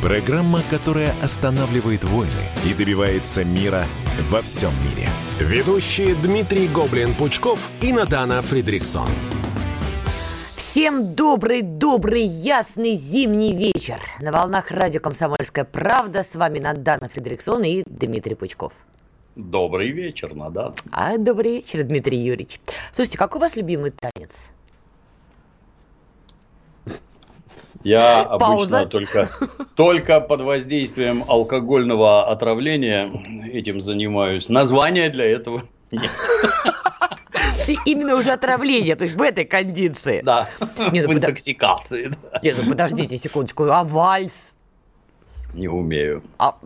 программа, которая останавливает войны и добивается мира во всем мире. Ведущие Дмитрий Гоблин-Пучков и Надана Фридриксон. Всем добрый-добрый ясный зимний вечер. На волнах радио «Комсомольская правда» с вами Надана Фридриксон и Дмитрий Пучков. Добрый вечер, Надана. А, добрый вечер, Дмитрий Юрьевич. Слушайте, какой у вас любимый танец? Я обычно только, только под воздействием алкогольного отравления этим занимаюсь. Названия для этого нет. Именно уже отравление, то есть в этой кондиции. Да, Нет, ну, в интоксикации. Да. Нет, ну подождите секундочку, а вальс? Не умею. А,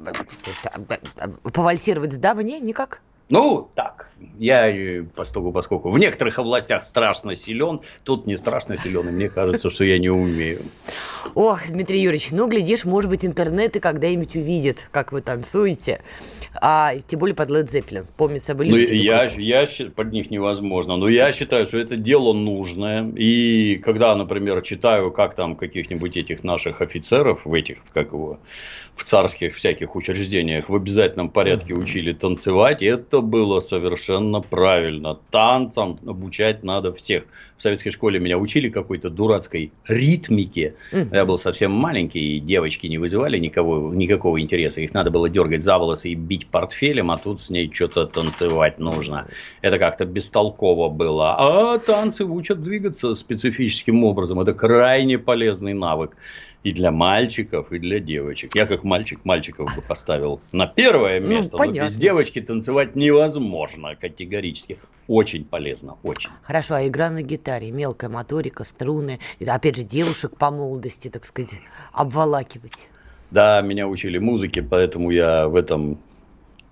повальсировать с дамой? никак? Ну, так, я, поскольку, поскольку в некоторых областях страшно силен, тут не страшно силен, и мне кажется, что я не умею. Ох, Дмитрий Юрьевич, ну, глядишь, может быть, интернет и когда-нибудь увидит, как вы танцуете. А тем более под Led Zeppelin. Помнится, были ну, я, я, под них невозможно. Но я считаю, что это дело нужное. И когда, например, читаю, как там каких-нибудь этих наших офицеров в этих, как его, в царских всяких учреждениях в обязательном порядке учили танцевать, это было совершенно правильно. Танцам обучать надо всех. В советской школе меня учили какой-то дурацкой ритмике. Я был совсем маленький, и девочки не вызывали никого, никакого интереса. Их надо было дергать за волосы и бить портфелем, а тут с ней что-то танцевать нужно. Это как-то бестолково было. А танцы учат двигаться специфическим образом. Это крайне полезный навык и для мальчиков, и для девочек. Я как мальчик мальчиков бы поставил на первое ну, место, ну, но без девочки танцевать невозможно категорически. Очень полезно, очень. Хорошо, а игра на гитаре, мелкая моторика, струны, и, опять же, девушек по молодости, так сказать, обволакивать. Да, меня учили музыке, поэтому я в этом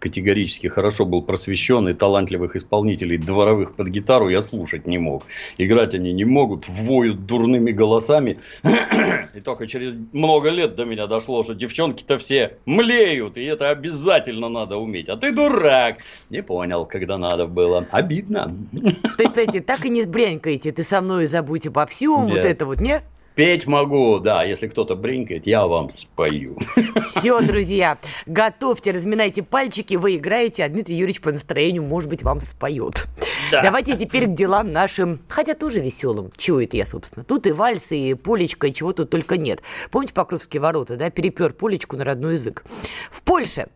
категорически хорошо был просвещен, и талантливых исполнителей дворовых под гитару я слушать не мог. Играть они не могут, воют дурными голосами. И только через много лет до меня дошло, что девчонки-то все млеют, и это обязательно надо уметь. А ты дурак. Не понял, когда надо было. Обидно. То есть, подожди, так и не сбрянькаете, ты со мной забудь обо всем, вот это вот, не? Петь могу, да. Если кто-то бринкает, я вам спою. Все, друзья, готовьте, разминайте пальчики, вы играете, а Дмитрий Юрьевич по настроению, может быть, вам споет. Да. Давайте теперь к делам нашим, хотя тоже веселым. Чего это я, собственно? Тут и вальсы, и полечка, и чего тут только нет. Помните Покровские ворота, да? Перепер полечку на родной язык. В Польше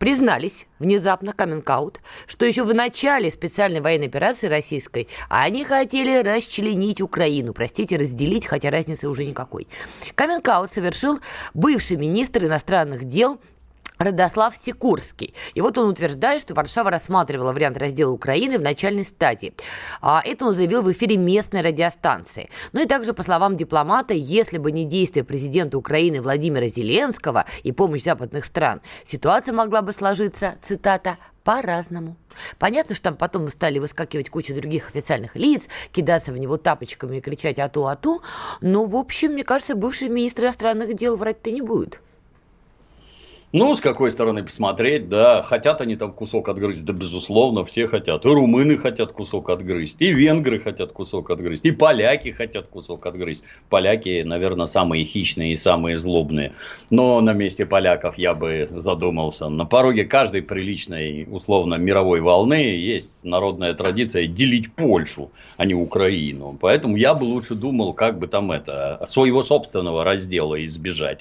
признались внезапно, каминг что еще в начале специальной военной операции российской они хотели расчленить Украину, простите, разделить, хотя разницы уже никакой. каминг совершил бывший министр иностранных дел Радослав Сикурский. И вот он утверждает, что Варшава рассматривала вариант раздела Украины в начальной стадии. А это он заявил в эфире местной радиостанции. Ну и также, по словам дипломата, если бы не действия президента Украины Владимира Зеленского и помощь западных стран, ситуация могла бы сложиться, цитата, по-разному. Понятно, что там потом стали выскакивать куча других официальных лиц, кидаться в него тапочками и кричать «ату-ату», но, в общем, мне кажется, бывший министр иностранных дел врать-то не будет. Ну, с какой стороны посмотреть, да, хотят они там кусок отгрызть, да, безусловно, все хотят. И румыны хотят кусок отгрызть, и венгры хотят кусок отгрызть, и поляки хотят кусок отгрызть. Поляки, наверное, самые хищные и самые злобные. Но на месте поляков я бы задумался. На пороге каждой приличной, условно, мировой волны есть народная традиция делить Польшу, а не Украину. Поэтому я бы лучше думал, как бы там это, своего собственного раздела избежать.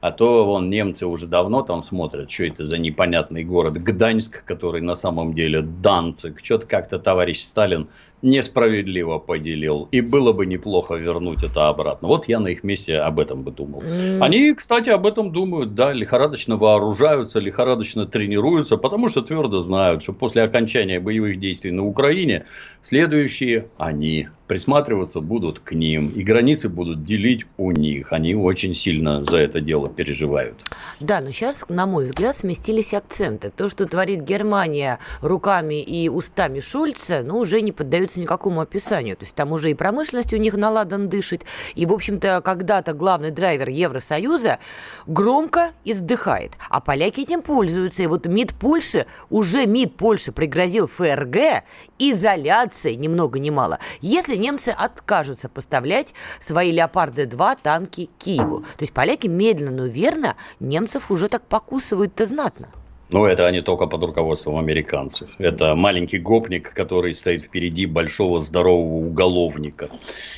А то вон немцы уже давно там смотрят, что это за непонятный город Гданьск, который на самом деле Данцик. Что-то как-то товарищ Сталин несправедливо поделил. И было бы неплохо вернуть это обратно. Вот я на их месте об этом бы думал. Они, кстати, об этом думают, да, лихорадочно вооружаются, лихорадочно тренируются, потому что твердо знают, что после окончания боевых действий на Украине следующие они присматриваться будут к ним, и границы будут делить у них. Они очень сильно за это дело переживают. Да, но сейчас, на мой взгляд, сместились акценты. То, что творит Германия руками и устами Шульца, ну, уже не поддается поддаются никакому описанию. То есть там уже и промышленность у них наладан дышит. И, в общем-то, когда-то главный драйвер Евросоюза громко издыхает. А поляки этим пользуются. И вот МИД Польши, уже МИД Польши пригрозил ФРГ изоляцией, ни много ни мало, если немцы откажутся поставлять свои «Леопарды-2» танки Киеву. То есть поляки медленно, но верно немцев уже так покусывают-то знатно. Ну, это они только под руководством американцев. Это маленький гопник, который стоит впереди большого здорового уголовника.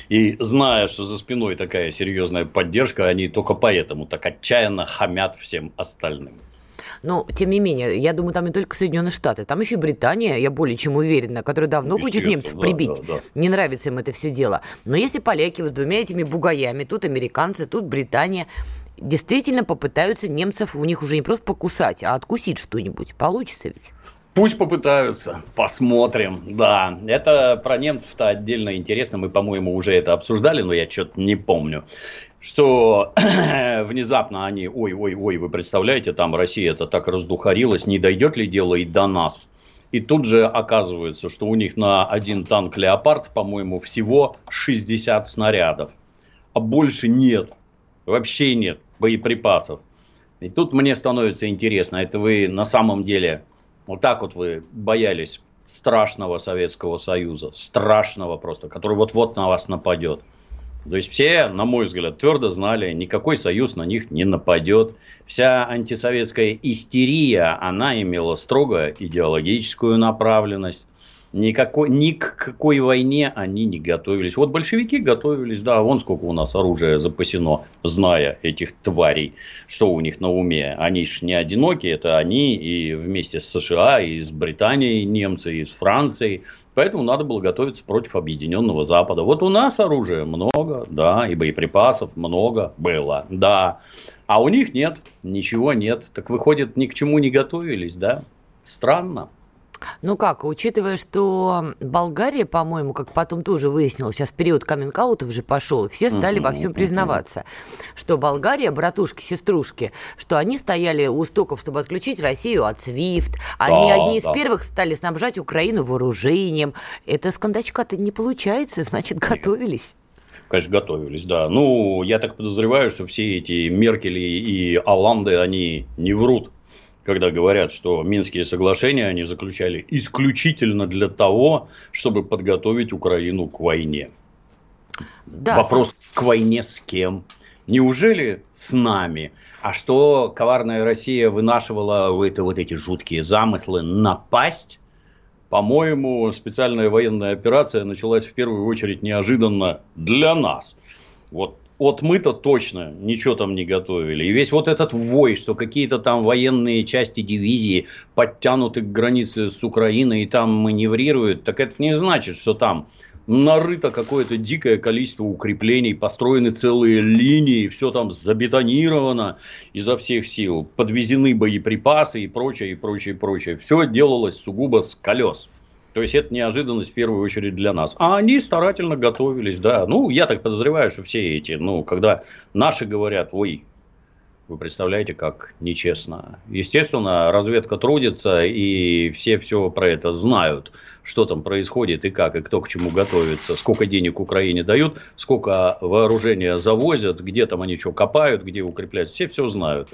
И зная, что за спиной такая серьезная поддержка, они только поэтому так отчаянно хамят всем остальным. Но, тем не менее, я думаю, там не только Соединенные Штаты, там еще и Британия, я более чем уверена, которая давно хочет немцев прибить. Да, да. Не нравится им это все дело. Но если поляки с двумя этими бугаями, тут американцы, тут Британия, действительно попытаются немцев у них уже не просто покусать, а откусить что-нибудь. Получится ведь? Пусть попытаются, посмотрим. Да, это про немцев-то отдельно интересно. Мы, по-моему, уже это обсуждали, но я что-то не помню. Что внезапно они, ой-ой-ой, вы представляете, там Россия это так раздухарилась, не дойдет ли дело и до нас? И тут же оказывается, что у них на один танк «Леопард», по-моему, всего 60 снарядов. А больше нет. Вообще нет боеприпасов. И тут мне становится интересно, это вы на самом деле, вот так вот вы боялись страшного Советского Союза, страшного просто, который вот-вот на вас нападет. То есть все, на мой взгляд, твердо знали, никакой союз на них не нападет. Вся антисоветская истерия, она имела строго идеологическую направленность. Никакой, ни к какой войне они не готовились. Вот большевики готовились, да, вон сколько у нас оружия запасено, зная этих тварей, что у них на уме. Они ж не одиноки, это они и вместе с США, и с Британией немцы, и с Францией. Поэтому надо было готовиться против объединенного Запада. Вот у нас оружия много, да, и боеприпасов много было, да. А у них нет, ничего нет. Так выходит, ни к чему не готовились, да? Странно. Ну как, учитывая, что Болгария, по-моему, как потом тоже выяснилось, сейчас период каминг уже пошел, все стали во всем признаваться, что Болгария, братушки-сеструшки, что они стояли у стоков, чтобы отключить Россию от SWIFT, они да, одни из да. первых стали снабжать Украину вооружением. Это с кондачка-то не получается, значит, готовились конечно, готовились, да. Ну, я так подозреваю, что все эти Меркели и Аланды, они не врут когда говорят, что Минские соглашения они заключали исключительно для того, чтобы подготовить Украину к войне. Да, Вопрос сам... к войне с кем? Неужели с нами? А что коварная Россия вынашивала это, вот эти жуткие замыслы напасть? По-моему, специальная военная операция началась в первую очередь неожиданно для нас. Вот вот мы-то точно ничего там не готовили. И весь вот этот вой, что какие-то там военные части дивизии подтянуты к границе с Украиной и там маневрируют, так это не значит, что там нарыто какое-то дикое количество укреплений, построены целые линии, все там забетонировано изо всех сил, подвезены боеприпасы и прочее, и прочее, и прочее. Все делалось сугубо с колес. То есть это неожиданность в первую очередь для нас. А они старательно готовились, да. Ну, я так подозреваю, что все эти, ну, когда наши говорят, ой, вы представляете, как нечестно. Естественно, разведка трудится, и все все про это знают, что там происходит и как, и кто к чему готовится, сколько денег Украине дают, сколько вооружения завозят, где там они что копают, где укрепляют, все все знают.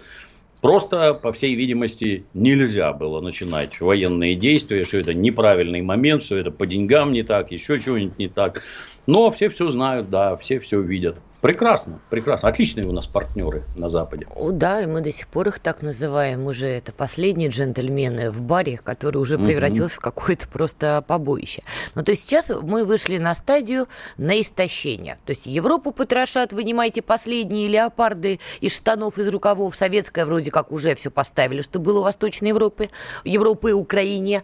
Просто, по всей видимости, нельзя было начинать военные действия, что это неправильный момент, что это по деньгам не так, еще чего-нибудь не так. Но все все знают, да, все все видят. Прекрасно, прекрасно. Отличные у нас партнеры на Западе. О, да, и мы до сих пор их так называем. Уже это последние джентльмены в баре, который уже превратился mm-hmm. в какое-то просто побоище. Но ну, то есть сейчас мы вышли на стадию на истощение. То есть Европу потрошат, вынимайте последние леопарды из штанов, из рукавов. Советская вроде как уже все поставили, что было у Восточной Европы, Европы и Украине.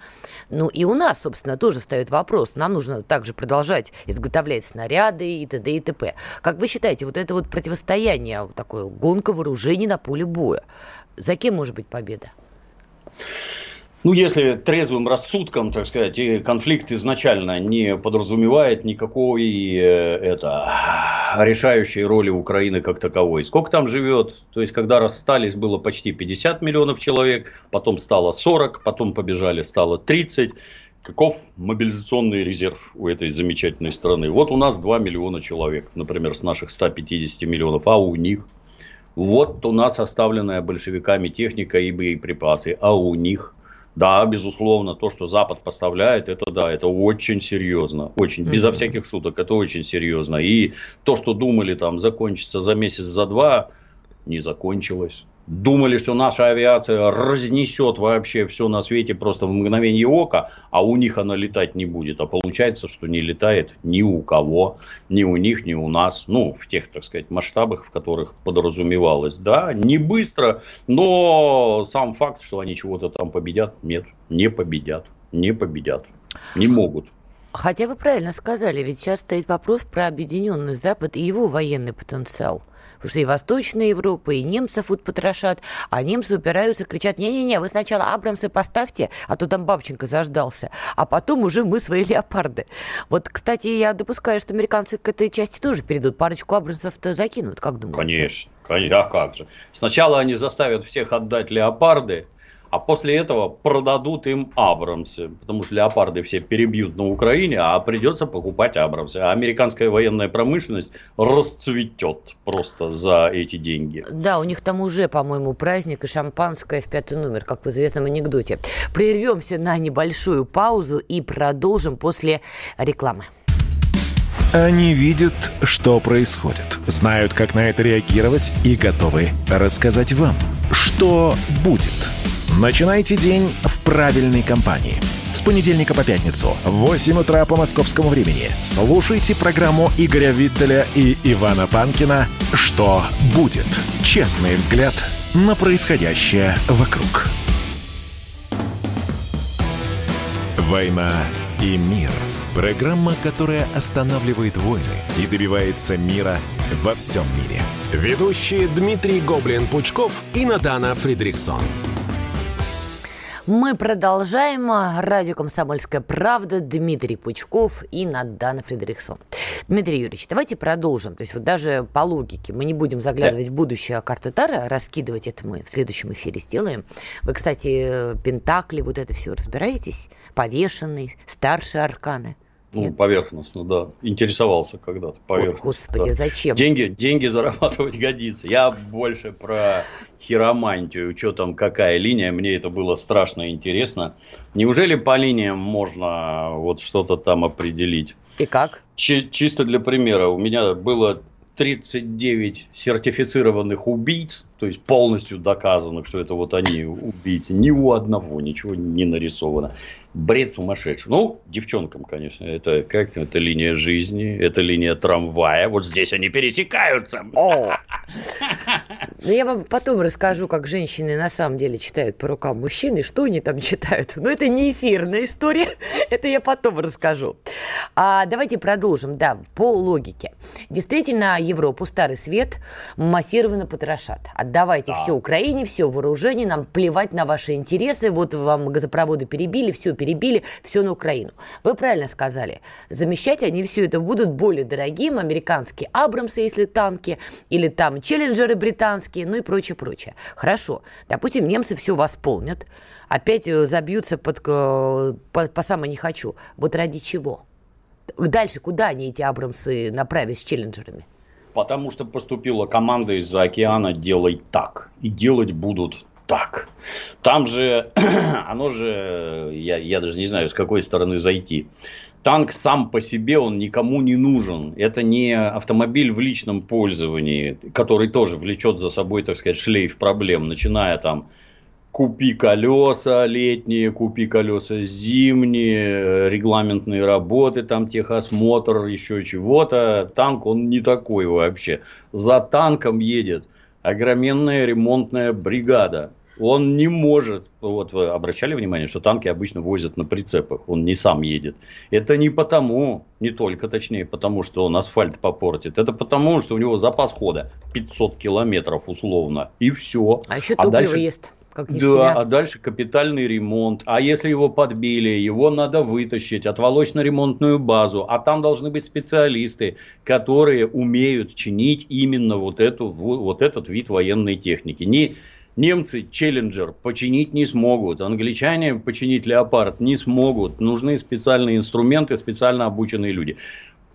Ну и у нас, собственно, тоже встает вопрос. Нам нужно также продолжать изготовлять снаряды и т.д. и т.п. Как вы считаете, считаете, вот это вот противостояние, такое гонка вооружений на поле боя, за кем может быть победа? Ну, если трезвым рассудком, так сказать, и конфликт изначально не подразумевает никакой э, это, решающей роли Украины как таковой. Сколько там живет? То есть, когда расстались, было почти 50 миллионов человек, потом стало 40, потом побежали, стало 30 каков мобилизационный резерв у этой замечательной страны? Вот у нас 2 миллиона человек, например, с наших 150 миллионов, а у них? Вот у нас оставленная большевиками техника и боеприпасы, а у них? Да, безусловно, то, что Запад поставляет, это да, это очень серьезно. Очень, mm-hmm. безо всяких шуток, это очень серьезно. И то, что думали там закончится за месяц, за два, не закончилось думали, что наша авиация разнесет вообще все на свете просто в мгновение ока, а у них она летать не будет. А получается, что не летает ни у кого, ни у них, ни у нас. Ну, в тех, так сказать, масштабах, в которых подразумевалось. Да, не быстро, но сам факт, что они чего-то там победят, нет, не победят. Не победят. Не могут. Хотя вы правильно сказали, ведь сейчас стоит вопрос про объединенный Запад и его военный потенциал – Потому что и Восточная Европа, и немцев вот потрошат, а немцы упираются, кричат, не-не-не, вы сначала Абрамсы поставьте, а то там Бабченко заждался, а потом уже мы свои леопарды. Вот, кстати, я допускаю, что американцы к этой части тоже перейдут, парочку Абрамсов-то закинут, как думаете? Конечно, а как же. Сначала они заставят всех отдать леопарды, а после этого продадут им Абрамсы, потому что леопарды все перебьют на Украине, а придется покупать Абрамсы. А американская военная промышленность расцветет просто за эти деньги. Да, у них там уже, по-моему, праздник и шампанское в пятый номер, как в известном анекдоте. Прервемся на небольшую паузу и продолжим после рекламы. Они видят, что происходит, знают, как на это реагировать и готовы рассказать вам, что будет – Начинайте день в правильной компании. С понедельника по пятницу в 8 утра по московскому времени слушайте программу Игоря Виттеля и Ивана Панкина «Что будет?» Честный взгляд на происходящее вокруг. «Война и мир» – программа, которая останавливает войны и добивается мира во всем мире. Ведущие Дмитрий Гоблин-Пучков и Надана Фридриксон. Мы продолжаем. Радио «Комсомольская правда». Дмитрий Пучков и Надана Фредериксон. Дмитрий Юрьевич, давайте продолжим. То есть вот даже по логике мы не будем заглядывать да. в будущее карты Тара, раскидывать это мы в следующем эфире сделаем. Вы, кстати, Пентакли, вот это все разбираетесь? Повешенный, старшие арканы – ну, Нет. поверхностно, да. Интересовался когда-то поверхностно. О, господи, да. зачем? Деньги, деньги зарабатывать годится. Я больше про хиромантию, что там, какая линия. Мне это было страшно интересно. Неужели по линиям можно вот что-то там определить? И как? Чи- чисто для примера. У меня было 39 сертифицированных убийц, то есть полностью доказанных, что это вот они убийцы. Ни у одного ничего не нарисовано бред сумасшедший. Ну, девчонкам, конечно, это как это линия жизни, это линия трамвая. Вот здесь они пересекаются. О! Ну, я вам потом расскажу, как женщины на самом деле читают по рукам мужчин, и что они там читают. Но это не эфирная история, это я потом расскажу. А давайте продолжим. Да, по логике. Действительно, Европу, Старый Свет массированно потрошат. Отдавайте да. все Украине, все вооружение, нам плевать на ваши интересы. Вот вам газопроводы перебили, все перебили перебили все на Украину. Вы правильно сказали. Замещать они все это будут более дорогим. Американские Абрамсы, если танки, или там Челленджеры британские, ну и прочее, прочее. Хорошо. Допустим, немцы все восполнят. Опять э, забьются под, э, по, по самое не хочу. Вот ради чего? Дальше куда они эти Абрамсы направят с Челленджерами? Потому что поступила команда из-за океана «делай так». И делать будут так. Там же, оно же, я, я даже не знаю, с какой стороны зайти. Танк сам по себе, он никому не нужен. Это не автомобиль в личном пользовании, который тоже влечет за собой, так сказать, шлейф проблем, начиная там купи колеса летние, купи колеса зимние, регламентные работы, там техосмотр, еще чего-то. Танк, он не такой вообще. За танком едет огроменная ремонтная бригада. Он не может, вот вы обращали внимание, что танки обычно возят на прицепах, он не сам едет. Это не потому, не только точнее, потому что он асфальт попортит, это потому, что у него запас хода 500 километров условно, и все. А еще топливо а дальше... ест. Как не да, а дальше капитальный ремонт. А если его подбили, его надо вытащить, отволочь на ремонтную базу. А там должны быть специалисты, которые умеют чинить именно вот, эту, вот этот вид военной техники. Не Немцы Челленджер починить не смогут, англичане починить Леопард не смогут. Нужны специальные инструменты, специально обученные люди.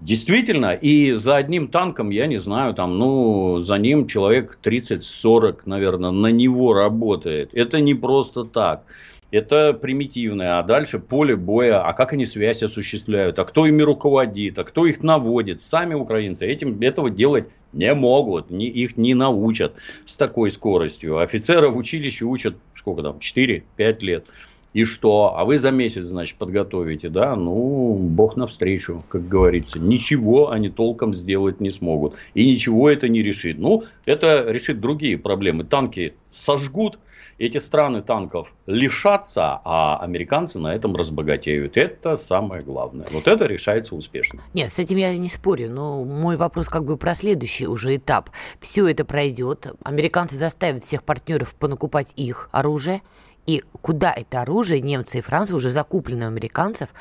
Действительно, и за одним танком, я не знаю, там, ну, за ним человек 30-40, наверное, на него работает. Это не просто так. Это примитивное. А дальше поле боя. А как они связь осуществляют? А кто ими руководит? А кто их наводит? Сами украинцы этим, этого делать не могут. Не, их не научат с такой скоростью. Офицеры в училище учат, сколько там, 4-5 лет. И что? А вы за месяц, значит, подготовите, да? Ну, бог навстречу, как говорится. Ничего они толком сделать не смогут. И ничего это не решит. Ну, это решит другие проблемы. Танки сожгут, эти страны танков лишатся, а американцы на этом разбогатеют. Это самое главное. Вот это решается успешно. Нет, с этим я не спорю, но мой вопрос как бы про следующий уже этап. Все это пройдет, американцы заставят всех партнеров понакупать их оружие, и куда это оружие, немцы и Франция, уже закуплены у американцев,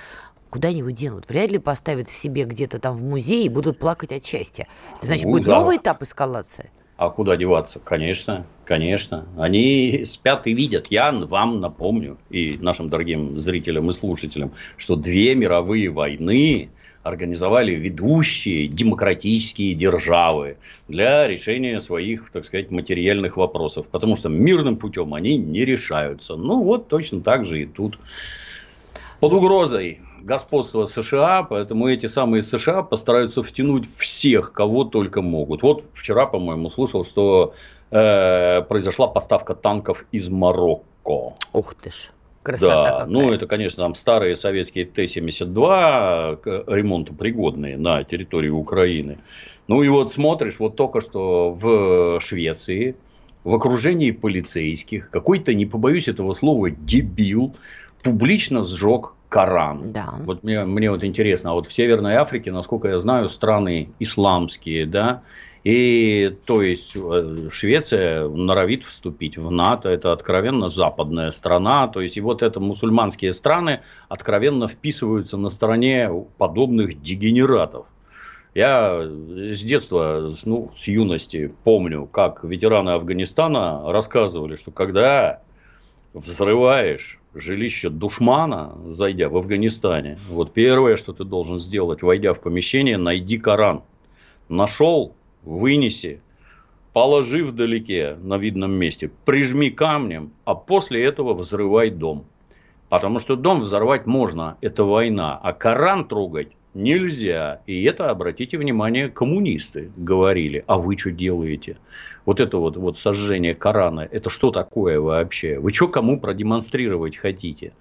куда они его денут? Вряд ли поставят себе где-то там в музее и будут плакать от счастья. Это значит, ну, будет да. новый этап эскалации? А куда деваться? Конечно, конечно. Они спят и видят. Я вам напомню, и нашим дорогим зрителям и слушателям, что две мировые войны организовали ведущие демократические державы для решения своих, так сказать, материальных вопросов. Потому что мирным путем они не решаются. Ну, вот точно так же и тут. Под угрозой господства США, поэтому эти самые США постараются втянуть всех, кого только могут. Вот вчера, по-моему, слушал, что э, произошла поставка танков из Марокко. Ух ты ж. Красота да, какая. ну это, конечно, там старые советские Т-72 к ремонту пригодные на территории Украины. Ну и вот смотришь, вот только что в Швеции, в окружении полицейских, какой-то, не побоюсь этого слова, дебил публично сжег Коран. Да. Вот мне, мне вот интересно, а вот в Северной Африке, насколько я знаю, страны исламские, да, и то есть э, Швеция норовит вступить в НАТО, это откровенно западная страна, то есть и вот это мусульманские страны откровенно вписываются на стороне подобных дегенератов. Я с детства, ну, с юности помню, как ветераны Афганистана рассказывали, что когда взрываешь жилище душмана, зайдя в Афганистане, вот первое, что ты должен сделать, войдя в помещение, найди Коран. Нашел, вынеси, положи вдалеке на видном месте, прижми камнем, а после этого взрывай дом. Потому что дом взорвать можно, это война, а Коран трогать нельзя. И это, обратите внимание, коммунисты говорили. А вы что делаете? Вот это вот, вот сожжение Корана, это что такое вообще? Вы что кому продемонстрировать хотите?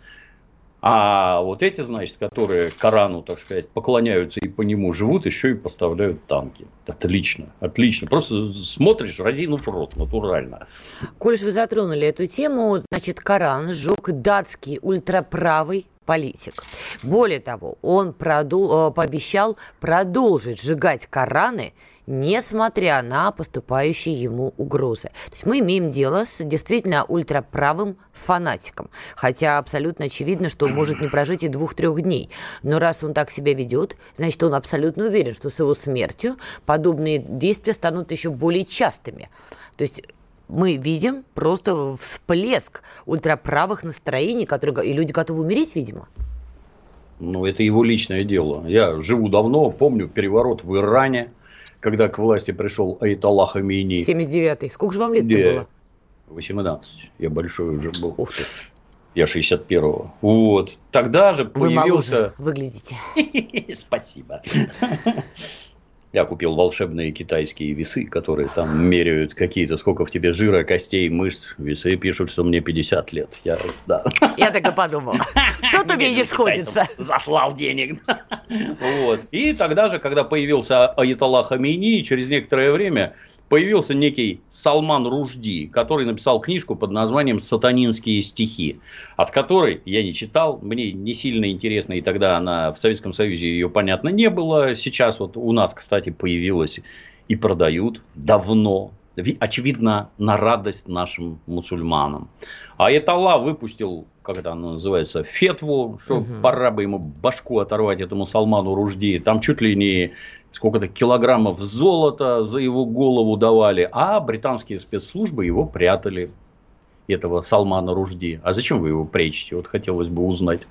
А вот эти, значит, которые Корану, так сказать, поклоняются и по нему живут, еще и поставляют танки. Отлично, отлично. Просто смотришь, разинув рот, натурально. Коль вы затронули эту тему, значит, Коран сжег датский ультраправый политик. Более того, он продул, э, пообещал продолжить сжигать Кораны, несмотря на поступающие ему угрозы. То есть мы имеем дело с действительно ультраправым фанатиком. Хотя абсолютно очевидно, что он может не прожить и двух-трех дней. Но раз он так себя ведет, значит, он абсолютно уверен, что с его смертью подобные действия станут еще более частыми. То есть мы видим просто всплеск ультраправых настроений, которые, и люди готовы умереть, видимо. Ну, это его личное дело. Я живу давно, помню переворот в Иране, когда к власти пришел Айталлах Хамини. 79-й. Сколько же вам лет было? 18. Я большой уже был. Ух ты. Я 61-го. Вот. Тогда же Вы появился... Вы выглядите. Спасибо. Я купил волшебные китайские весы, которые там меряют какие-то, сколько в тебе жира, костей, мышц. Весы пишут, что мне 50 лет. Я, да. Я так и подумал. Меня не сходится. Заслал денег. Вот. И тогда же, когда появился Аятолла Хамини, через некоторое время появился некий Салман Ружди, который написал книжку под названием «Сатанинские стихи», от которой я не читал, мне не сильно интересно, и тогда она в Советском Союзе ее, понятно, не было. Сейчас вот у нас, кстати, появилась и продают давно, очевидно, на радость нашим мусульманам. А Эталла выпустил, как это оно называется, фетву, что угу. пора бы ему башку оторвать этому Салману Ружди. Там чуть ли не сколько-то килограммов золота за его голову давали, а британские спецслужбы его прятали. этого Салмана Ружди. А зачем вы его прячете? Вот хотелось бы узнать.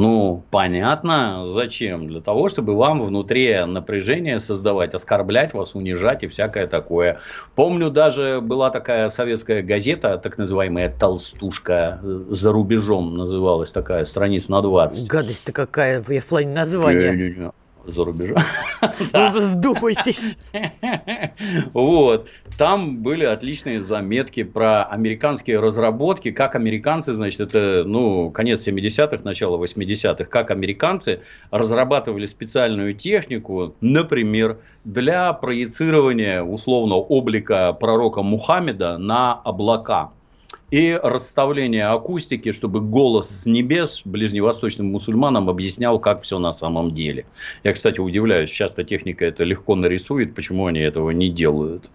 Ну, понятно, зачем? Для того, чтобы вам внутри напряжение создавать, оскорблять вас, унижать и всякое такое. Помню, даже была такая советская газета, так называемая «Толстушка», за рубежом называлась такая, страниц на 20. Гадость-то какая, в плане названия за рубежом. Вдумайтесь. Вот. Там были отличные заметки про американские разработки, как американцы, значит, это, ну, конец 70-х, начало 80-х, как американцы разрабатывали специальную технику, например, для проецирования, условно, облика пророка Мухаммеда на облака и расставление акустики, чтобы голос с небес ближневосточным мусульманам объяснял, как все на самом деле. Я, кстати, удивляюсь, часто техника это легко нарисует, почему они этого не делают.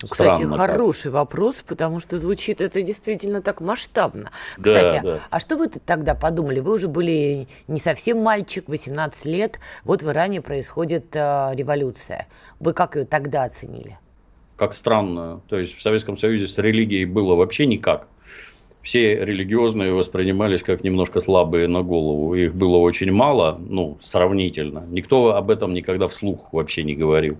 Кстати, Странно хороший как. вопрос, потому что звучит это действительно так масштабно. Да, Кстати, да. а что вы тогда подумали? Вы уже были не совсем мальчик, 18 лет, вот в Иране происходит э, революция. Вы как ее тогда оценили? Как странно. То есть в Советском Союзе с религией было вообще никак все религиозные воспринимались как немножко слабые на голову. Их было очень мало, ну, сравнительно. Никто об этом никогда вслух вообще не говорил.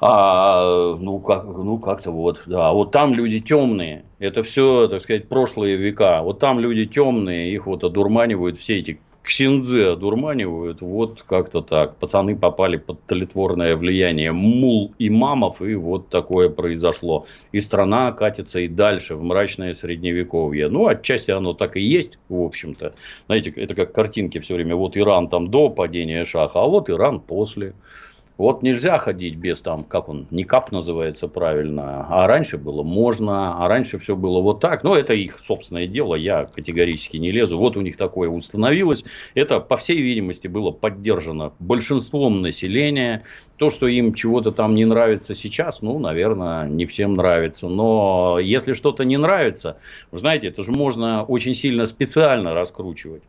А, ну, как, ну, как-то вот, да. Вот там люди темные. Это все, так сказать, прошлые века. Вот там люди темные, их вот одурманивают все эти ксензы одурманивают, вот как-то так. Пацаны попали под тлетворное влияние мул и мамов, и вот такое произошло. И страна катится и дальше в мрачное средневековье. Ну, отчасти оно так и есть, в общем-то. Знаете, это как картинки все время. Вот Иран там до падения шаха, а вот Иран после. Вот нельзя ходить без там, как он, не кап называется правильно, а раньше было можно, а раньше все было вот так. Но это их собственное дело, я категорически не лезу. Вот у них такое установилось. Это, по всей видимости, было поддержано большинством населения. То, что им чего-то там не нравится сейчас, ну, наверное, не всем нравится. Но если что-то не нравится, вы знаете, это же можно очень сильно специально раскручивать.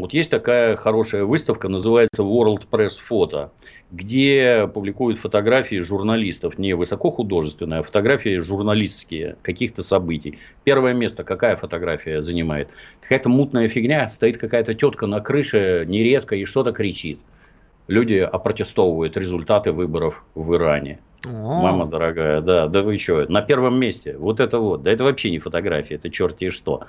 Вот есть такая хорошая выставка, называется World Press Photo, где публикуют фотографии журналистов, не высокохудожественные, а фотографии журналистские каких-то событий. Первое место какая фотография занимает? Какая-то мутная фигня, стоит какая-то тетка на крыше, не резко и что-то кричит. Люди опротестовывают результаты выборов в Иране. О. Мама дорогая, да, да вы что, на первом месте, вот это вот, да это вообще не фотография, это черти что.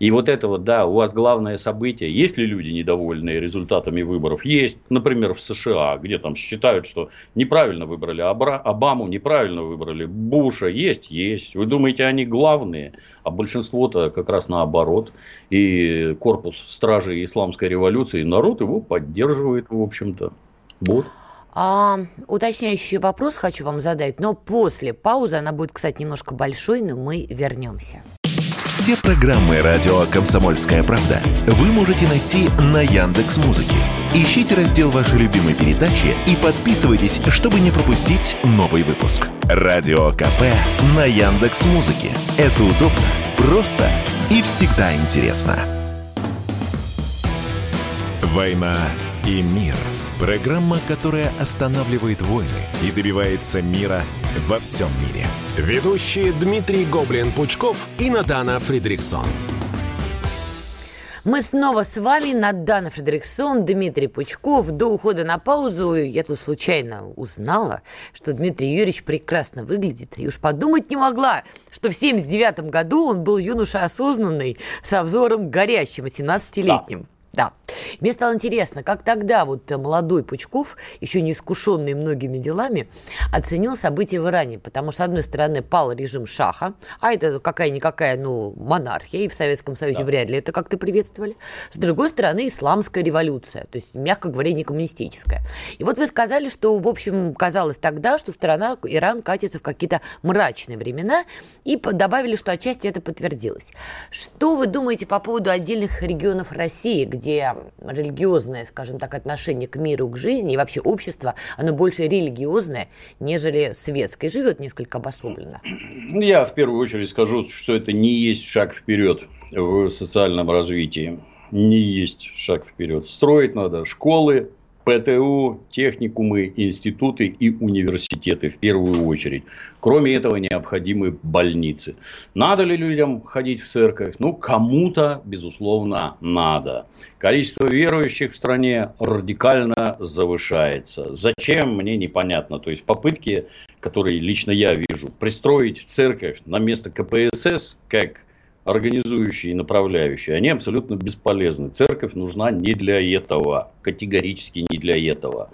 И вот это вот, да, у вас главное событие. Есть ли люди недовольные результатами выборов? Есть. Например, в США, где там считают, что неправильно выбрали Обаму, неправильно выбрали Буша. Есть, есть. Вы думаете, они главные? А большинство-то как раз наоборот. И корпус стражей исламской революции, народ его поддерживает, в общем-то. Вот. А, уточняющий вопрос хочу вам задать, но после паузы, она будет, кстати, немножко большой, но мы вернемся. Все программы радио Комсомольская правда вы можете найти на Яндекс Музыке. Ищите раздел вашей любимой передачи и подписывайтесь, чтобы не пропустить новый выпуск. Радио КП на Яндекс Музыке. Это удобно, просто и всегда интересно. Война и мир. Программа, которая останавливает войны и добивается мира во всем мире. Ведущие Дмитрий Гоблин-Пучков и Надана Фридриксон. Мы снова с вами, Надана Фредериксон, Дмитрий Пучков. До ухода на паузу я тут случайно узнала, что Дмитрий Юрьевич прекрасно выглядит. И уж подумать не могла, что в 79 году он был юноша осознанный, со взором горящим, 18-летним. Да. Мне стало интересно, как тогда вот молодой Пучков, еще не искушенный многими делами, оценил события в Иране. Потому что, с одной стороны, пал режим Шаха, а это какая-никакая, ну, монархия, и в Советском Союзе да. вряд ли это как-то приветствовали. С другой стороны, исламская революция, то есть, мягко говоря, не коммунистическая. И вот вы сказали, что, в общем, казалось тогда, что страна, Иран катится в какие-то мрачные времена, и добавили, что отчасти это подтвердилось. Что вы думаете по поводу отдельных регионов России, где религиозное, скажем так, отношение к миру, к жизни и вообще общество, оно больше религиозное, нежели светское, живет несколько обособленно. Ну, я в первую очередь скажу, что это не есть шаг вперед в социальном развитии. Не есть шаг вперед. Строить надо школы, ПТУ, техникумы, институты и университеты в первую очередь. Кроме этого, необходимы больницы. Надо ли людям ходить в церковь? Ну, кому-то, безусловно, надо. Количество верующих в стране радикально завышается. Зачем, мне непонятно. То есть, попытки, которые лично я вижу, пристроить церковь на место КПСС, как организующие и направляющие, они абсолютно бесполезны. Церковь нужна не для этого, категорически не для этого.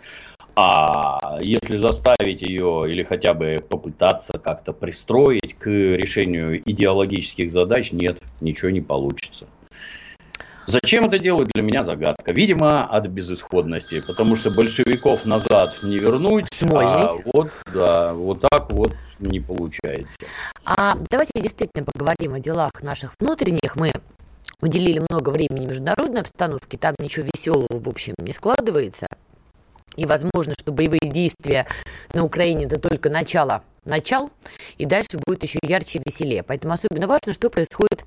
А если заставить ее или хотя бы попытаться как-то пристроить к решению идеологических задач, нет, ничего не получится. Зачем это делают, для меня загадка. Видимо, от безысходности, потому что большевиков назад не вернуть, а вот, да, вот так вот не получается. А давайте действительно поговорим о делах наших внутренних. Мы уделили много времени международной обстановке, там ничего веселого, в общем, не складывается. И возможно, что боевые действия на Украине это только начало, начал, и дальше будет еще ярче и веселее. Поэтому особенно важно, что происходит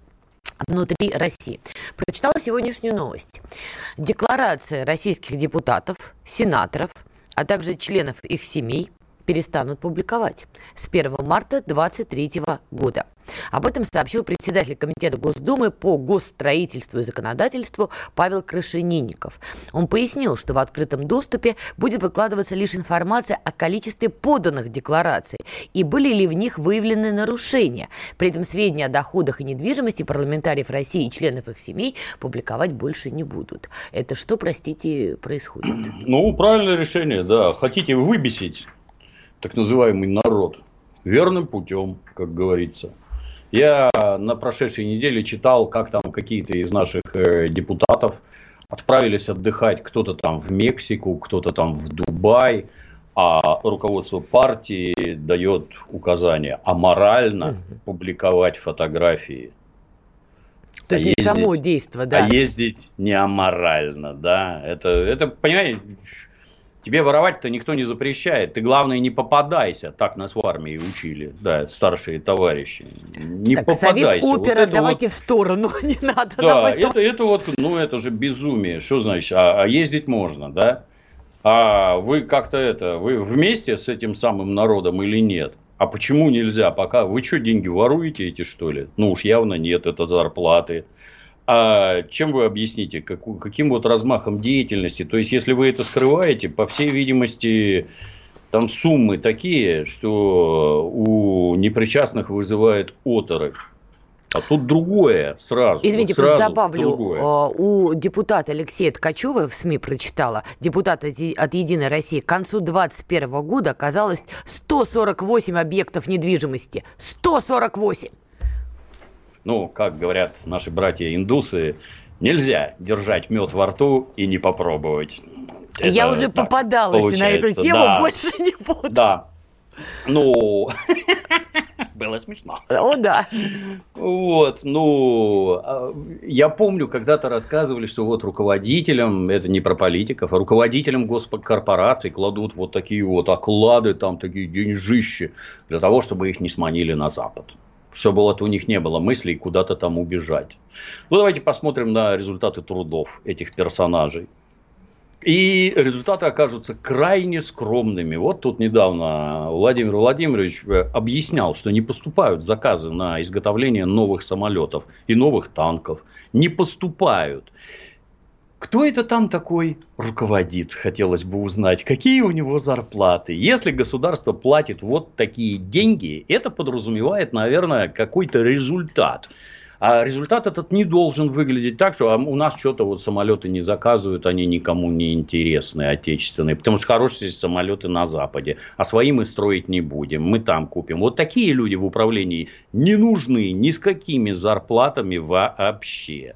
внутри России. Прочитала сегодняшнюю новость. Декларация российских депутатов, сенаторов, а также членов их семей перестанут публиковать с 1 марта 2023 года. Об этом сообщил председатель Комитета Госдумы по госстроительству и законодательству Павел Крашенинников. Он пояснил, что в открытом доступе будет выкладываться лишь информация о количестве поданных деклараций и были ли в них выявлены нарушения. При этом сведения о доходах и недвижимости парламентариев России и членов их семей публиковать больше не будут. Это что, простите, происходит? Ну, правильное решение, да. Хотите выбесить так называемый народ верным путем, как говорится. Я на прошедшей неделе читал, как там какие-то из наших э, депутатов отправились отдыхать, кто-то там в Мексику, кто-то там в Дубай, а руководство партии дает указание аморально публиковать фотографии. То есть а не ездить, само действие, да. А ездить не аморально, да. Это, это, понимаете, Тебе воровать-то никто не запрещает. Ты, главное, не попадайся. Так нас в армии учили, да, старшие товарищи. Не так, попадайся. Совет опера вот давайте вот... в сторону, не надо. Да, это, это вот, ну, это же безумие. Что значит? А, а ездить можно, да? А вы как-то это, вы вместе с этим самым народом или нет? А почему нельзя? Пока вы что, деньги воруете эти, что ли? Ну уж явно нет, это зарплаты. А чем вы объясните, как, каким вот размахом деятельности? То есть, если вы это скрываете, по всей видимости, там суммы такие, что у непричастных вызывает оторопь. А тут другое сразу. Извините, сразу просто добавлю. Другое. А, у депутата Алексея Ткачева в СМИ прочитала, депутат от «Единой России», к концу 2021 года оказалось 148 объектов недвижимости. 148! Ну, как говорят наши братья-индусы, нельзя держать мед во рту и не попробовать. Это Я уже попадалась получается. на эту тему, да. больше не буду. Да. Ну, было смешно. О, да. Вот, ну, а, я помню, когда-то рассказывали, что вот руководителям, это не про политиков, а руководителям госкорпораций кладут вот такие вот оклады, там такие деньжищи, для того, чтобы их не сманили на Запад чтобы вот у них не было мыслей куда-то там убежать. Ну, давайте посмотрим на результаты трудов этих персонажей. И результаты окажутся крайне скромными. Вот тут недавно Владимир Владимирович э, объяснял, что не поступают заказы на изготовление новых самолетов и новых танков. Не поступают. Кто это там такой руководит, хотелось бы узнать. Какие у него зарплаты? Если государство платит вот такие деньги, это подразумевает, наверное, какой-то результат. А результат этот не должен выглядеть так, что у нас что-то вот самолеты не заказывают, они никому не интересны, отечественные. Потому что хорошие самолеты на Западе. А свои мы строить не будем, мы там купим. Вот такие люди в управлении не нужны ни с какими зарплатами вообще.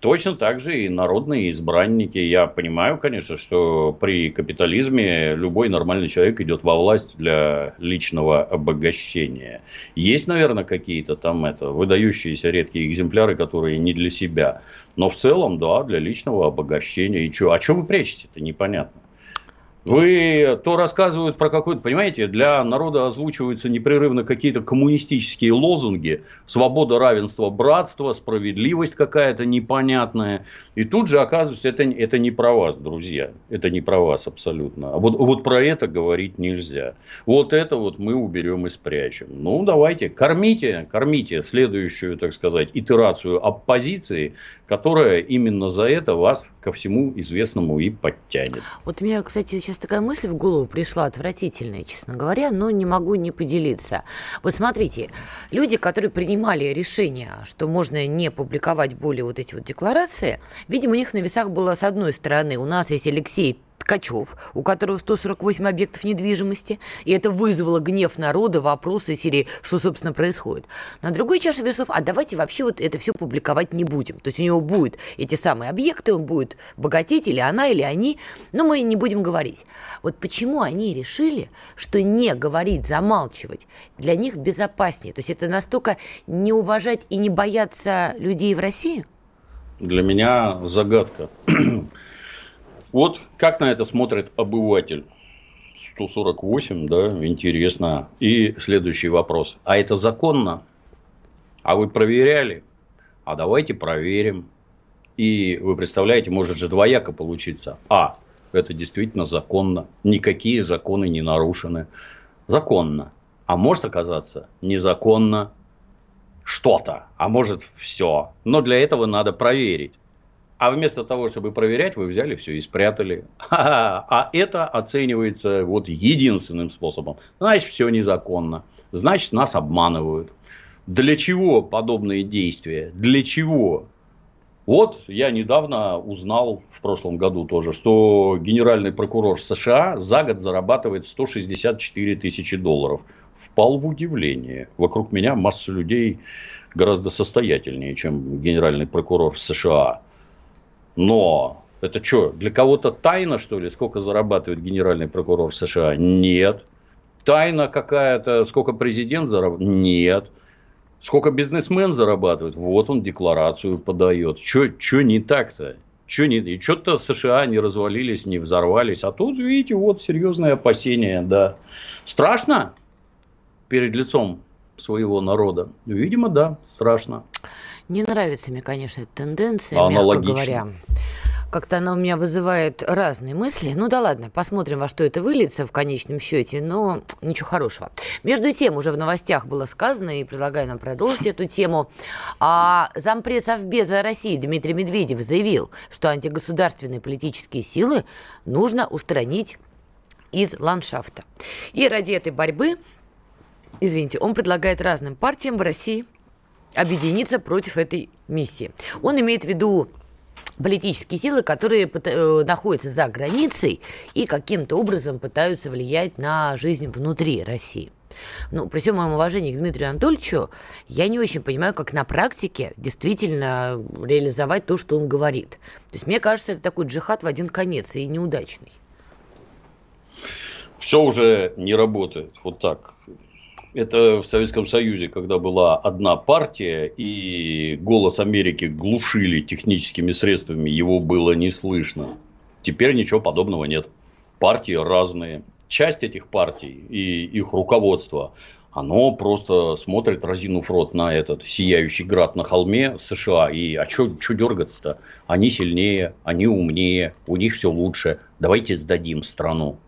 Точно так же и народные избранники. Я понимаю, конечно, что при капитализме любой нормальный человек идет во власть для личного обогащения. Есть, наверное, какие-то там это, выдающиеся редкие экземпляры, которые не для себя. Но в целом, да, для личного обогащения. И что? А что вы прячете-то, непонятно. Вы то рассказывают про какой-то, понимаете, для народа озвучиваются непрерывно какие-то коммунистические лозунги, свобода, равенство, братство, справедливость какая-то непонятная. И тут же оказывается, это, это не про вас, друзья. Это не про вас абсолютно. А вот, вот про это говорить нельзя. Вот это вот мы уберем и спрячем. Ну, давайте, кормите, кормите следующую, так сказать, итерацию оппозиции, которая именно за это вас ко всему известному и подтянет. Вот меня, кстати, сейчас такая мысль в голову пришла, отвратительная, честно говоря, но не могу не поделиться. Вот смотрите, люди, которые принимали решение, что можно не публиковать более вот эти вот декларации, видимо, у них на весах было с одной стороны, у нас есть Алексей Ткачев, у которого 148 объектов недвижимости, и это вызвало гнев народа, вопросы серии, что, собственно, происходит. На другой чаше весов, а давайте вообще вот это все публиковать не будем. То есть у него будут эти самые объекты, он будет богатеть, или она, или они, но мы не будем говорить. Вот почему они решили, что не говорить, замалчивать для них безопаснее? То есть это настолько не уважать и не бояться людей в России? Для меня загадка. Вот как на это смотрит обыватель? 148, да, интересно. И следующий вопрос. А это законно? А вы проверяли? А давайте проверим. И вы представляете, может же двояко получиться. А, это действительно законно. Никакие законы не нарушены. Законно. А может оказаться незаконно что-то. А может все. Но для этого надо проверить. А вместо того, чтобы проверять, вы взяли все и спрятали. А это оценивается вот единственным способом. Значит, все незаконно. Значит, нас обманывают. Для чего подобные действия? Для чего? Вот я недавно узнал в прошлом году тоже, что генеральный прокурор США за год зарабатывает 164 тысячи долларов. Впал в удивление. Вокруг меня масса людей гораздо состоятельнее, чем генеральный прокурор США. Но это что, для кого-то тайна, что ли, сколько зарабатывает генеральный прокурор США? Нет. Тайна какая-то, сколько президент зарабатывает? Нет. Сколько бизнесмен зарабатывает? Вот он декларацию подает. Что не так-то? Что не, и что-то США не развалились, не взорвались. А тут, видите, вот серьезные опасения, да. Страшно перед лицом своего народа? Видимо, да, страшно. Не нравится мне, конечно, эта тенденция, мягко говоря. Как-то она у меня вызывает разные мысли. Ну да ладно, посмотрим, во что это выльется в конечном счете, но ничего хорошего. Между тем, уже в новостях было сказано, и предлагаю нам продолжить эту тему. А зампресс Совбеза России Дмитрий Медведев заявил, что антигосударственные политические силы нужно устранить из ландшафта. И ради этой борьбы, извините, он предлагает разным партиям в России – объединиться против этой миссии. Он имеет в виду политические силы, которые э, находятся за границей и каким-то образом пытаются влиять на жизнь внутри России. Ну, при всем моем уважении к Дмитрию Анатольевичу, я не очень понимаю, как на практике действительно реализовать то, что он говорит. То есть, мне кажется, это такой джихад в один конец и неудачный. Все уже не работает. Вот так. Это в Советском Союзе, когда была одна партия, и голос Америки глушили техническими средствами, его было не слышно. Теперь ничего подобного нет. Партии разные. Часть этих партий и их руководство, оно просто смотрит, разинув рот на этот сияющий град на холме США. И а что дергаться-то? Они сильнее, они умнее, у них все лучше. Давайте сдадим страну.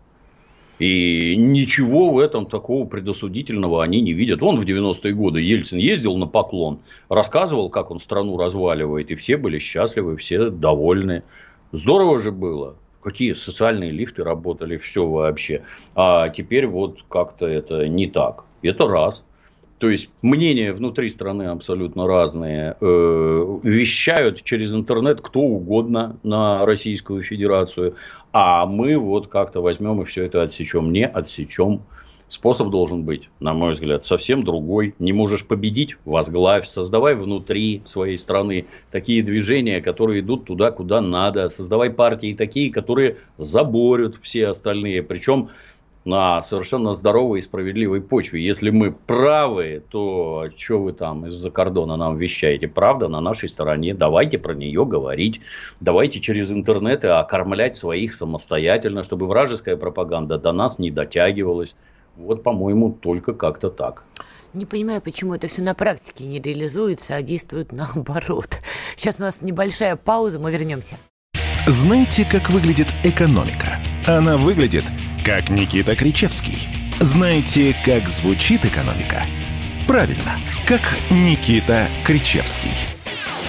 И ничего в этом такого предосудительного они не видят. Он в 90-е годы Ельцин ездил на поклон, рассказывал, как он страну разваливает, и все были счастливы, все довольны. Здорово же было. Какие социальные лифты работали, все вообще. А теперь вот как-то это не так. Это раз. То есть мнения внутри страны абсолютно разные. Э, вещают через интернет кто угодно на Российскую Федерацию. А мы вот как-то возьмем и все это отсечем. Не отсечем. Способ должен быть, на мой взгляд, совсем другой. Не можешь победить, возглавь, создавай внутри своей страны такие движения, которые идут туда, куда надо. Создавай партии такие, которые заборют все остальные. Причем на совершенно здоровой и справедливой почве. Если мы правы, то что вы там из-за кордона нам вещаете? Правда на нашей стороне. Давайте про нее говорить. Давайте через интернет окормлять своих самостоятельно, чтобы вражеская пропаганда до нас не дотягивалась. Вот, по-моему, только как-то так. Не понимаю, почему это все на практике не реализуется, а действует наоборот. Сейчас у нас небольшая пауза, мы вернемся. Знаете, как выглядит экономика? Она выглядит как Никита Кричевский. Знаете, как звучит экономика? Правильно, как Никита Кричевский.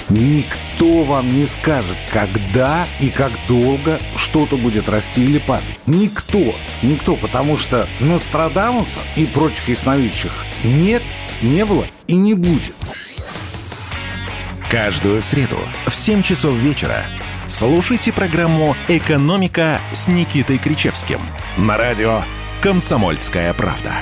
Никто вам не скажет, когда и как долго что-то будет расти или падать. Никто. Никто, потому что Нострадамуса и прочих ясновидящих нет, не было и не будет. Каждую среду в 7 часов вечера слушайте программу «Экономика» с Никитой Кричевским на радио «Комсомольская правда».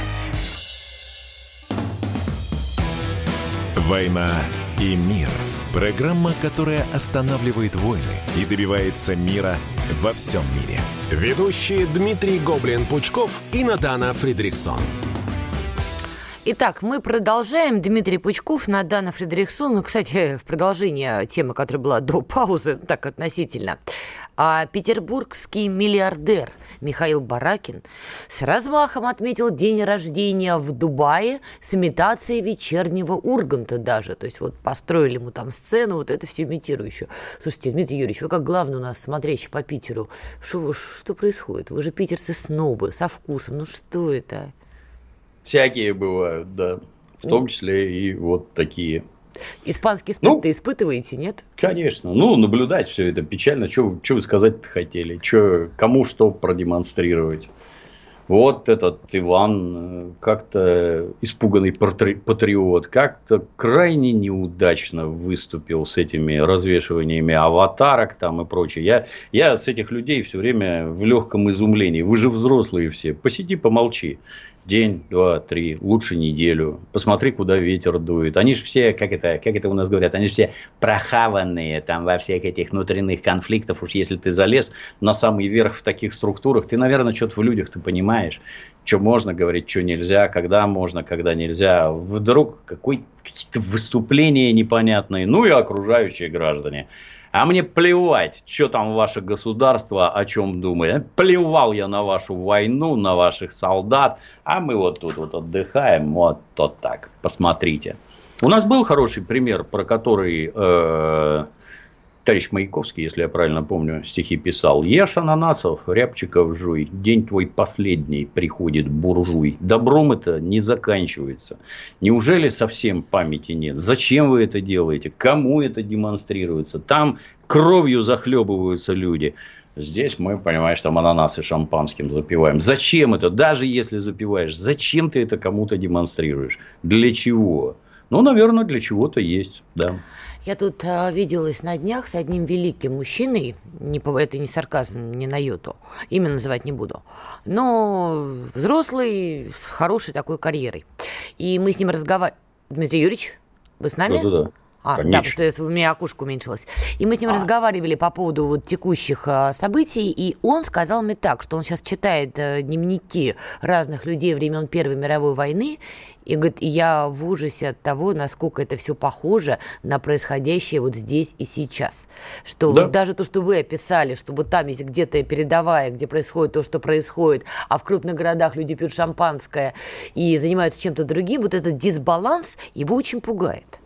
«Война и мир» – Программа, которая останавливает войны и добивается мира во всем мире. Ведущие Дмитрий Гоблин-Пучков и Надана Фридриксон. Итак, мы продолжаем. Дмитрий Пучков, Надана Фредериксон. Ну, кстати, в продолжение темы, которая была до паузы, так относительно. А петербургский миллиардер Михаил Баракин с размахом отметил день рождения в Дубае с имитацией вечернего Урганта даже. То есть вот построили ему там сцену, вот это все имитирующую. Слушайте, Дмитрий Юрьевич, вы как главный у нас смотрящий по Питеру, что, что происходит? Вы же питерцы снобы, со вкусом. Ну что это? Всякие бывают, да. В том числе и вот такие. Испанский стыд ну, испытываете, нет? Конечно. Ну, наблюдать все это печально. Что вы сказать хотели? Чё, кому что продемонстрировать? Вот этот Иван, э, как-то испуганный патриот, как-то крайне неудачно выступил с этими развешиваниями аватарок там и прочее. Я, я с этих людей все время в легком изумлении. Вы же взрослые все. Посиди, помолчи день, два, три, лучше неделю. Посмотри, куда ветер дует. Они же все, как это, как это у нас говорят, они же все прохаванные там во всех этих внутренних конфликтах. Уж если ты залез на самый верх в таких структурах, ты, наверное, что-то в людях ты понимаешь, что можно говорить, что нельзя, когда можно, когда нельзя. Вдруг какой, какие-то выступления непонятные, ну и окружающие граждане. А мне плевать, что там ваше государство о чем думает. Плевал я на вашу войну, на ваших солдат. А мы вот тут вот отдыхаем, вот то так. Посмотрите. У нас был хороший пример, про который э, товарищ Маяковский, если я правильно помню, стихи писал. Ешь ананасов, рябчиков жуй, день твой последний приходит буржуй. Добром это не заканчивается. Неужели совсем памяти нет? Зачем вы это делаете? Кому это демонстрируется? Там кровью захлебываются люди. Здесь мы, понимаешь, там ананасы шампанским запиваем. Зачем это? Даже если запиваешь, зачем ты это кому-то демонстрируешь? Для чего? Ну, наверное, для чего-то есть, да. Я тут а, виделась на днях с одним великим мужчиной, не, это не сарказм, не на йоту, имя называть не буду, но взрослый, с хорошей такой карьерой. И мы с ним разговаривали. Дмитрий Юрьевич, вы с нами? Да-да-да. А, Конечно. да, потому что у меня окошко уменьшилось. И мы с ним а. разговаривали по поводу вот текущих а, событий, и он сказал мне так, что он сейчас читает а, дневники разных людей времен Первой мировой войны, и говорит, я в ужасе от того, насколько это все похоже на происходящее вот здесь и сейчас. Что да. вот даже то, что вы описали, что вот там есть где-то передовая, где происходит то, что происходит, а в крупных городах люди пьют шампанское и занимаются чем-то другим, вот этот дисбаланс его очень пугает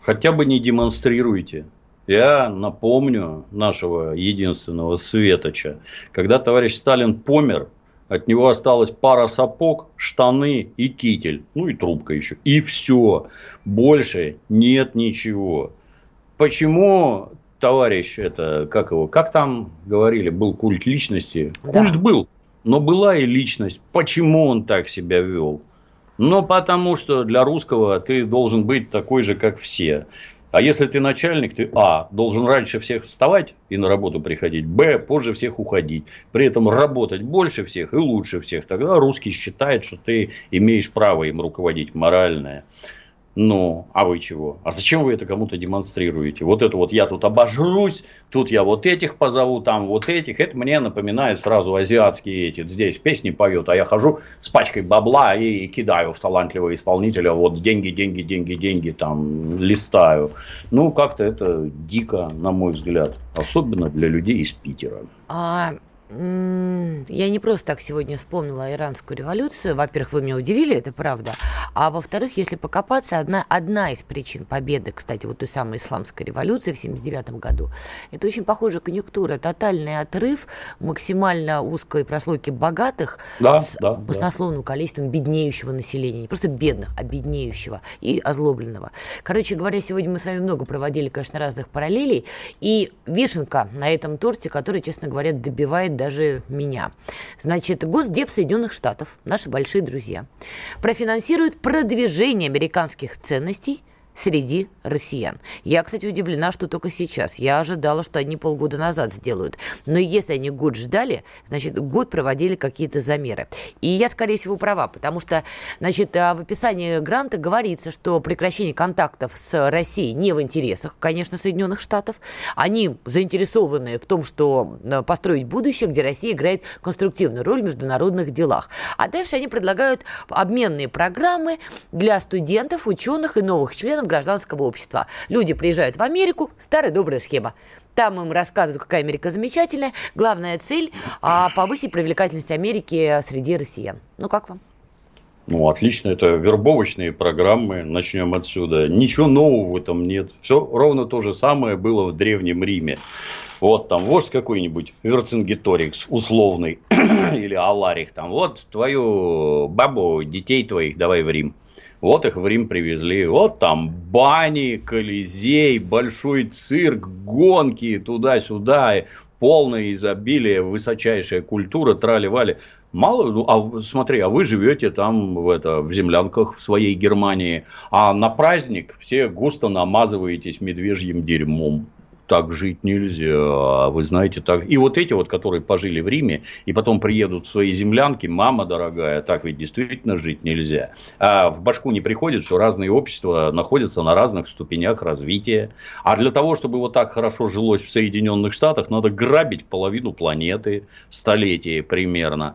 хотя бы не демонстрируйте. Я напомню нашего единственного Светоча. Когда товарищ Сталин помер, от него осталась пара сапог, штаны и китель. Ну и трубка еще. И все. Больше нет ничего. Почему товарищ это, как его, как там говорили, был культ личности? Да. Культ был, но была и личность. Почему он так себя вел? Но потому что для русского ты должен быть такой же, как все. А если ты начальник, ты А, должен раньше всех вставать и на работу приходить, Б, позже всех уходить. При этом работать больше всех и лучше всех. Тогда русский считает, что ты имеешь право им руководить, моральное. Ну, а вы чего? А зачем вы это кому-то демонстрируете? Вот это вот я тут обожрусь, тут я вот этих позову, там вот этих. Это мне напоминает сразу азиатские эти. Здесь песни поют, а я хожу с пачкой бабла и кидаю в талантливого исполнителя. Вот деньги, деньги, деньги, деньги там листаю. Ну, как-то это дико, на мой взгляд. Особенно для людей из Питера. А я не просто так сегодня вспомнила иранскую революцию. Во-первых, вы меня удивили, это правда. А во-вторых, если покопаться, одна, одна из причин победы, кстати, вот той самой исламской революции в 79 году, это очень похожая конъюнктура. Тотальный отрыв максимально узкой прослойки богатых да, с да, баснословным да. количеством беднеющего населения. Не просто бедных, а беднеющего и озлобленного. Короче говоря, сегодня мы с вами много проводили, конечно, разных параллелей. И вишенка на этом торте, который, честно говоря, добивает даже меня. Значит, Госдеп Соединенных Штатов, наши большие друзья, профинансирует продвижение американских ценностей среди россиян. Я, кстати, удивлена, что только сейчас. Я ожидала, что они полгода назад сделают. Но если они год ждали, значит, год проводили какие-то замеры. И я, скорее всего, права, потому что, значит, а, в описании гранта говорится, что прекращение контактов с Россией не в интересах, конечно, Соединенных Штатов. Они заинтересованы в том, что а, построить будущее, где Россия играет конструктивную роль в международных делах. А дальше они предлагают обменные программы для студентов, ученых и новых членов гражданского общества. Люди приезжают в Америку, старая добрая схема. Там им рассказывают, какая Америка замечательная. Главная цель а, – повысить привлекательность Америки среди россиян. Ну, как вам? Ну, отлично, это вербовочные программы, начнем отсюда. Ничего нового в этом нет. Все ровно то же самое было в Древнем Риме. Вот там вождь какой-нибудь, Верцингеторикс условный, или Аларих там, вот твою бабу, детей твоих давай в Рим. Вот их в Рим привезли. Вот там бани, колизей, большой цирк, гонки туда-сюда, полное изобилие, высочайшая культура, трали-вали. Мало, ну, а смотри, а вы живете там в, это, в землянках в своей Германии, а на праздник все густо намазываетесь медвежьим дерьмом так жить нельзя, вы знаете, так. И вот эти вот, которые пожили в Риме и потом приедут в свои землянки, мама дорогая, так ведь действительно жить нельзя. А в башку не приходит, что разные общества находятся на разных ступенях развития. А для того, чтобы вот так хорошо жилось в Соединенных Штатах, надо грабить половину планеты, столетие примерно.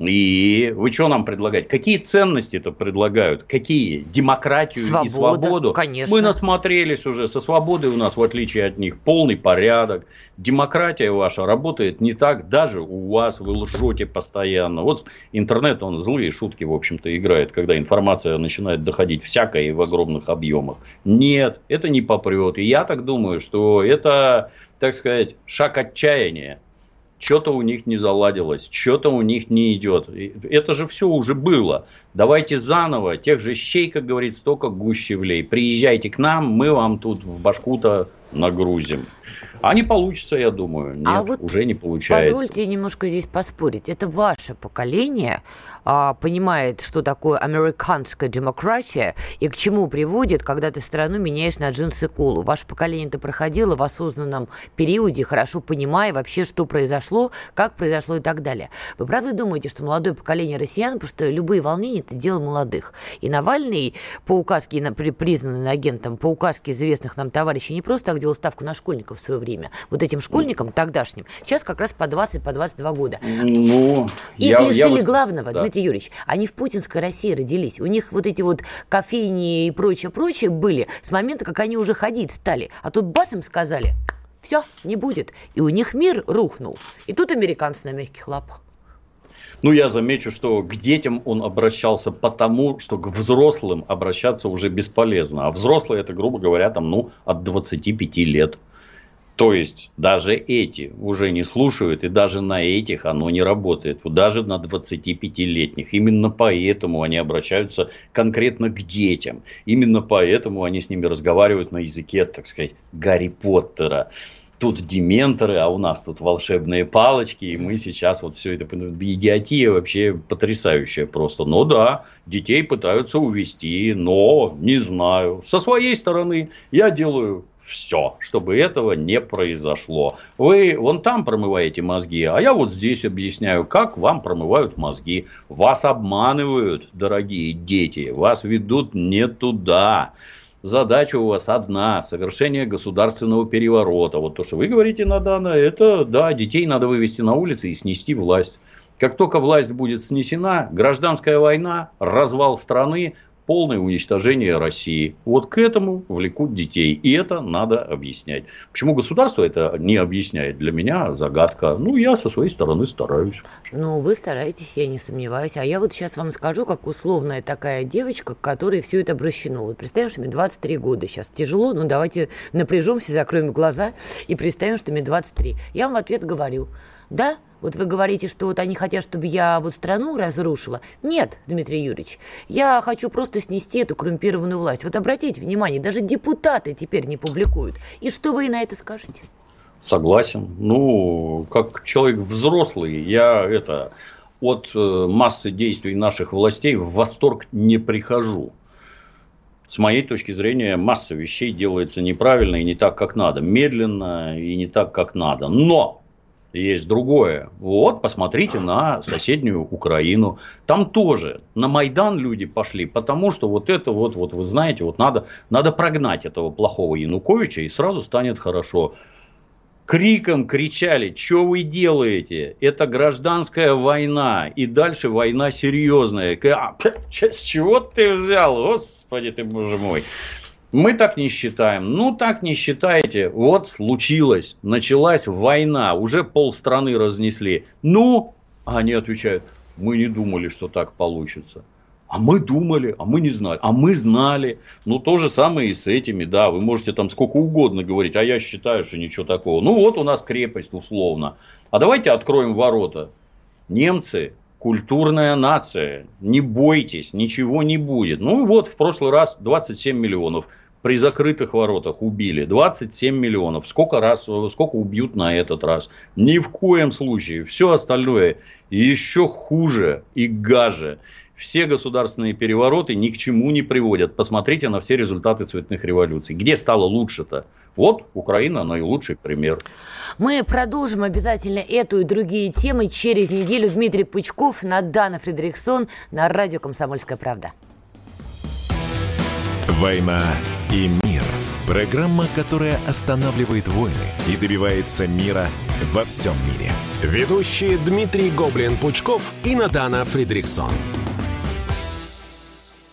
И вы что нам предлагаете? Какие ценности это предлагают? Какие? Демократию Свобода, и свободу? Конечно. Мы насмотрелись уже. Со свободой у нас, в отличие от них, полный порядок. Демократия ваша работает не так даже у вас. Вы лжете постоянно. Вот интернет, он злые шутки, в общем-то, играет, когда информация начинает доходить всякое и в огромных объемах. Нет, это не попрет. И я так думаю, что это, так сказать, шаг отчаяния что-то у них не заладилось, что-то у них не идет. Это же все уже было. Давайте заново, тех же щей, как говорится, только гуще влей. Приезжайте к нам, мы вам тут в башку-то нагрузим. А не получится, я думаю. А Нет, а вот уже не получается. Позвольте немножко здесь поспорить. Это ваше поколение а, понимает, что такое американская демократия и к чему приводит, когда ты страну меняешь на джинсы колу. Ваше поколение это проходило в осознанном периоде, хорошо понимая вообще, что произошло, как произошло и так далее. Вы правда думаете, что молодое поколение россиян, потому что любые волнения – это дело молодых. И Навальный по указке, признанный агентом, по указке известных нам товарищей, не просто так делал ставку на школьников в свое время. Вот этим школьникам тогдашним сейчас как раз по 20, по 22 года. Ну, Их я, лишили я... главного, да. Дмитрий Юрьевич. Они в путинской России родились. У них вот эти вот кофейни и прочее-прочее были с момента, как они уже ходить стали. А тут бас им сказали, все, не будет. И у них мир рухнул. И тут американцы на мягких лапах. Ну, я замечу, что к детям он обращался потому, что к взрослым обращаться уже бесполезно. А взрослые, это, грубо говоря, там, ну, от 25 лет. То есть, даже эти уже не слушают, и даже на этих оно не работает. Даже на 25-летних. Именно поэтому они обращаются конкретно к детям. Именно поэтому они с ними разговаривают на языке, так сказать, Гарри Поттера тут дементоры, а у нас тут волшебные палочки, и мы сейчас вот все это... Идиотия вообще потрясающая просто. Но да, детей пытаются увести, но не знаю. Со своей стороны я делаю все, чтобы этого не произошло. Вы вон там промываете мозги, а я вот здесь объясняю, как вам промывают мозги. Вас обманывают, дорогие дети, вас ведут не туда. Задача у вас одна – совершение государственного переворота. Вот то, что вы говорите, Надана, это, да, детей надо вывести на улицы и снести власть. Как только власть будет снесена, гражданская война, развал страны, полное уничтожение России. Вот к этому влекут детей. И это надо объяснять. Почему государство это не объясняет? Для меня загадка. Ну, я со своей стороны стараюсь. Ну, вы стараетесь, я не сомневаюсь. А я вот сейчас вам скажу, как условная такая девочка, к которой все это обращено. Вот представим, мне 23 года сейчас. Тяжело, но давайте напряжемся, закроем глаза и представим, что мне 23. Я вам в ответ говорю, да, вот вы говорите, что вот они хотят, чтобы я вот страну разрушила. Нет, Дмитрий Юрьевич, я хочу просто снести эту коррумпированную власть. Вот обратите внимание, даже депутаты теперь не публикуют. И что вы на это скажете? Согласен. Ну, как человек взрослый, я это от э, массы действий наших властей в восторг не прихожу. С моей точки зрения, масса вещей делается неправильно и не так, как надо. Медленно и не так, как надо. Но есть другое. Вот, посмотрите на соседнюю Украину. Там тоже на Майдан люди пошли, потому что вот это вот, вот вы знаете, вот надо, надо прогнать этого плохого Януковича, и сразу станет хорошо. Криком кричали, что вы делаете? Это гражданская война. И дальше война серьезная. А, с чего ты взял? Господи ты, боже мой. Мы так не считаем. Ну, так не считаете. Вот случилось. Началась война. Уже полстраны разнесли. Ну, они отвечают, мы не думали, что так получится. А мы думали, а мы не знали. А мы знали. Ну, то же самое и с этими, да. Вы можете там сколько угодно говорить, а я считаю, что ничего такого. Ну, вот у нас крепость условно. А давайте откроем ворота. Немцы культурная нация. Не бойтесь, ничего не будет. Ну вот в прошлый раз 27 миллионов при закрытых воротах убили 27 миллионов. Сколько раз, сколько убьют на этот раз? Ни в коем случае. Все остальное еще хуже и гаже. Все государственные перевороты ни к чему не приводят. Посмотрите на все результаты цветных революций. Где стало лучше-то? Вот Украина наилучший пример. Мы продолжим обязательно эту и другие темы через неделю. Дмитрий Пучков, Надана Фредериксон на радио «Комсомольская правда». «Война и мир». Программа, которая останавливает войны и добивается мира во всем мире. Ведущие Дмитрий Гоблин-Пучков и Надана Фридриксон.